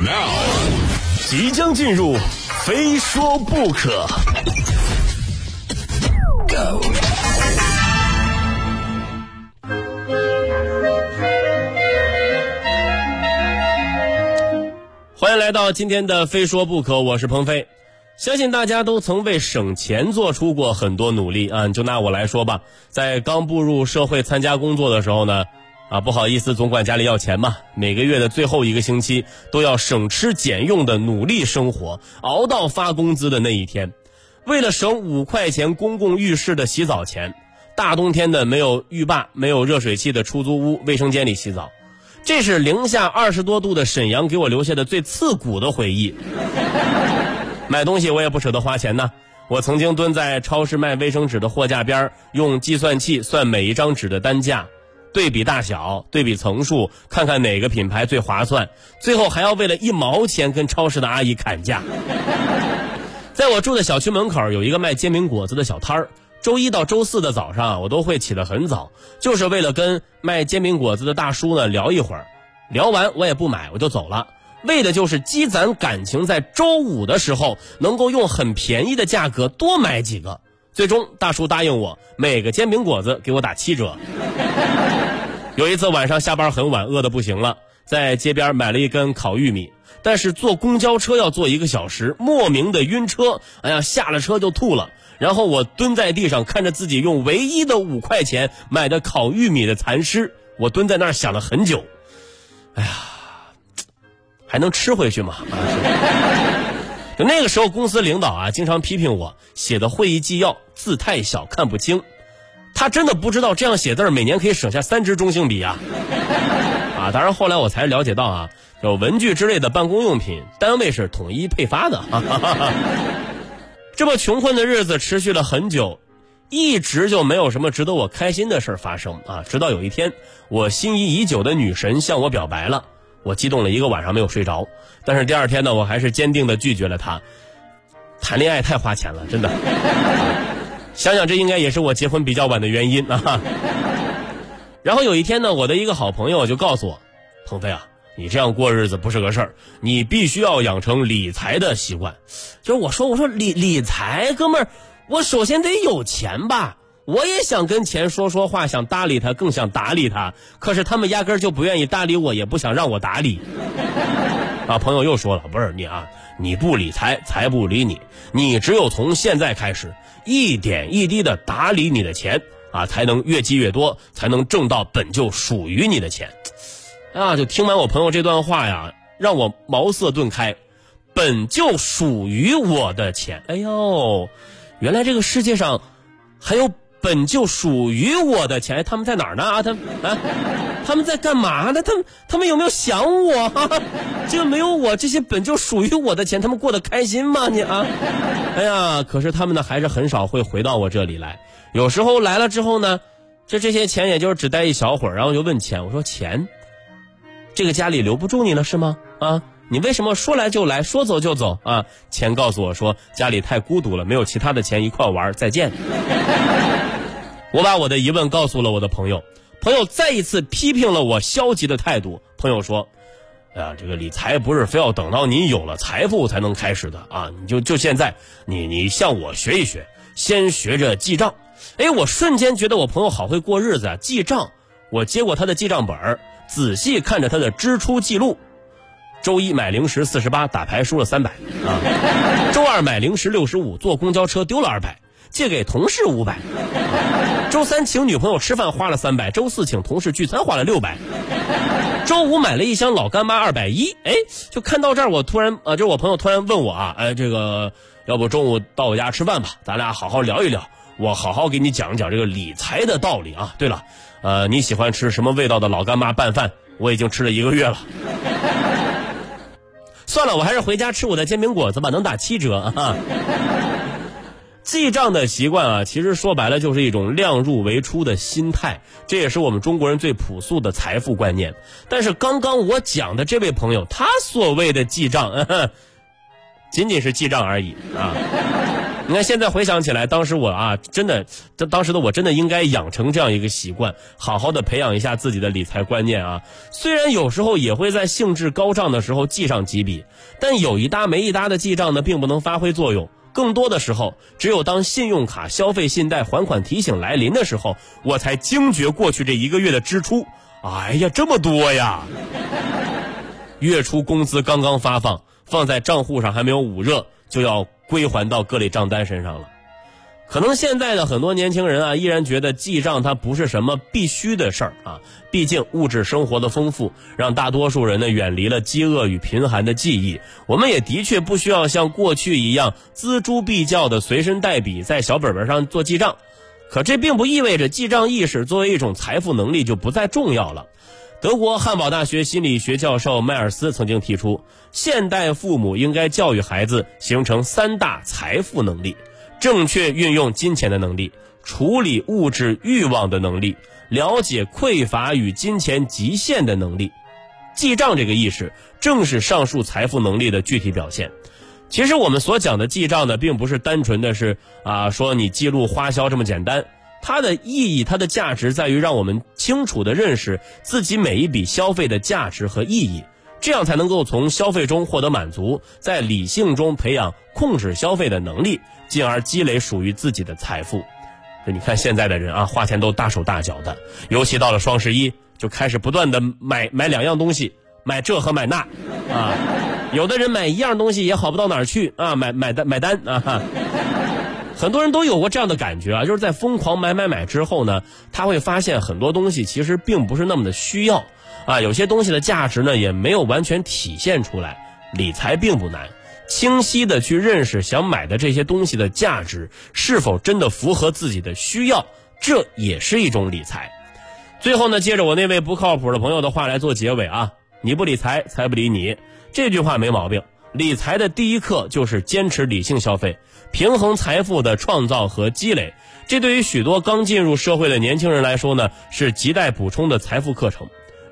Now，即将进入，非说不可。欢迎来到今天的《非说不可》，我是鹏飞。相信大家都曾为省钱做出过很多努力啊！就拿我来说吧，在刚步入社会参加工作的时候呢，啊，不好意思，总管家里要钱嘛。每个月的最后一个星期都要省吃俭用的努力生活，熬到发工资的那一天。为了省五块钱公共浴室的洗澡钱，大冬天的没有浴霸、没有热水器的出租屋卫生间里洗澡。这是零下二十多度的沈阳给我留下的最刺骨的回忆。买东西我也不舍得花钱呐。我曾经蹲在超市卖卫生纸的货架边用计算器算每一张纸的单价，对比大小，对比层数，看看哪个品牌最划算。最后还要为了一毛钱跟超市的阿姨砍价。在我住的小区门口有一个卖煎饼果子的小摊儿。周一到周四的早上，我都会起得很早，就是为了跟卖煎饼果子的大叔呢聊一会儿。聊完我也不买，我就走了，为的就是积攒感情，在周五的时候能够用很便宜的价格多买几个。最终大叔答应我，每个煎饼果子给我打七折。有一次晚上下班很晚，饿得不行了，在街边买了一根烤玉米，但是坐公交车要坐一个小时，莫名的晕车，哎呀，下了车就吐了。然后我蹲在地上，看着自己用唯一的五块钱买的烤玉米的残尸，我蹲在那儿想了很久。哎呀，还能吃回去吗？就那个时候，公司领导啊，经常批评我写的会议纪要字太小，看不清。他真的不知道这样写字每年可以省下三支中性笔啊！啊，当然后来我才了解到啊，就文具之类的办公用品，单位是统一配发的。这么穷困的日子持续了很久，一直就没有什么值得我开心的事发生啊！直到有一天，我心仪已久的女神向我表白了，我激动了一个晚上没有睡着。但是第二天呢，我还是坚定的拒绝了她。谈恋爱太花钱了，真的。想想这应该也是我结婚比较晚的原因啊。然后有一天呢，我的一个好朋友就告诉我，鹏飞啊。你这样过日子不是个事儿，你必须要养成理财的习惯。就是我说，我说理理财，哥们儿，我首先得有钱吧。我也想跟钱说说话，想搭理他，更想打理他。可是他们压根儿就不愿意搭理我，也不想让我打理。啊，朋友又说了，不是你啊，你不理财，财不理你。你只有从现在开始，一点一滴的打理你的钱啊，才能越积越多，才能挣到本就属于你的钱。啊！就听完我朋友这段话呀，让我茅塞顿开。本就属于我的钱，哎呦，原来这个世界上还有本就属于我的钱，他们在哪儿呢？啊，他啊，他们在干嘛呢？他们他们有没有想我？这个没有我这些本就属于我的钱，他们过得开心吗？你啊，哎呀，可是他们呢，还是很少会回到我这里来。有时候来了之后呢，这这些钱也就是只待一小会儿，然后就问钱。我说钱。这个家里留不住你了是吗？啊，你为什么说来就来，说走就走啊？钱告诉我说家里太孤独了，没有其他的钱一块玩，再见。我把我的疑问告诉了我的朋友，朋友再一次批评了我消极的态度。朋友说：“啊，这个理财不是非要等到你有了财富才能开始的啊！你就就现在，你你向我学一学，先学着记账。”哎，我瞬间觉得我朋友好会过日子啊！记账，我接过他的记账本。仔细看着他的支出记录，周一买零食四十八，打牌输了三百啊。周二买零食六十五，坐公交车丢了二百，借给同事五百。周三请女朋友吃饭花了三百，周四请同事聚餐花了六百。周五买了一箱老干妈二百一，哎，就看到这儿，我突然啊，就我朋友突然问我啊，哎，这个要不中午到我家吃饭吧，咱俩好好聊一聊，我好好给你讲讲这个理财的道理啊。对了。呃，你喜欢吃什么味道的老干妈拌饭？我已经吃了一个月了。算了，我还是回家吃我的煎饼果子吧，能打七折啊！记账的习惯啊，其实说白了就是一种量入为出的心态，这也是我们中国人最朴素的财富观念。但是刚刚我讲的这位朋友，他所谓的记账，仅仅是记账而已啊。你看现在回想起来，当时我啊，真的，这当时的我真的应该养成这样一个习惯，好好的培养一下自己的理财观念啊。虽然有时候也会在兴致高涨的时候记上几笔，但有一搭没一搭的记账呢，并不能发挥作用。更多的时候，只有当信用卡消费信贷还款提醒来临的时候，我才惊觉过去这一个月的支出，哎呀，这么多呀！月初工资刚刚发放，放在账户上还没有捂热，就要归还到各类账单身上了。可能现在的很多年轻人啊，依然觉得记账它不是什么必须的事儿啊。毕竟物质生活的丰富，让大多数人呢远离了饥饿与贫寒的记忆。我们也的确不需要像过去一样锱铢必较的随身带笔在小本本上做记账。可这并不意味着记账意识作为一种财富能力就不再重要了。德国汉堡大学心理学教授迈尔斯曾经提出，现代父母应该教育孩子形成三大财富能力：正确运用金钱的能力，处理物质欲望的能力，了解匮乏与金钱极限的能力。记账这个意识，正是上述财富能力的具体表现。其实我们所讲的记账呢，并不是单纯的是啊说你记录花销这么简单。它的意义，它的价值在于让我们清楚地认识自己每一笔消费的价值和意义，这样才能够从消费中获得满足，在理性中培养控制消费的能力，进而积累属于自己的财富。你看现在的人啊，花钱都大手大脚的，尤其到了双十一，就开始不断的买买两样东西，买这和买那，啊，有的人买一样东西也好不到哪儿去啊，买买单买单啊。很多人都有过这样的感觉啊，就是在疯狂买买买之后呢，他会发现很多东西其实并不是那么的需要，啊，有些东西的价值呢也没有完全体现出来。理财并不难，清晰的去认识想买的这些东西的价值是否真的符合自己的需要，这也是一种理财。最后呢，接着我那位不靠谱的朋友的话来做结尾啊，你不理财，财不理你，这句话没毛病。理财的第一课就是坚持理性消费，平衡财富的创造和积累。这对于许多刚进入社会的年轻人来说呢，是亟待补充的财富课程。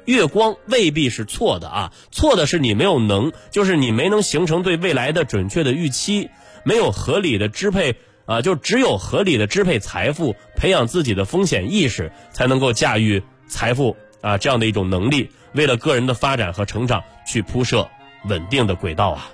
月光未必是错的啊，错的是你没有能，就是你没能形成对未来的准确的预期，没有合理的支配啊，就只有合理的支配财富，培养自己的风险意识，才能够驾驭财富啊这样的一种能力，为了个人的发展和成长去铺设。稳定的轨道啊。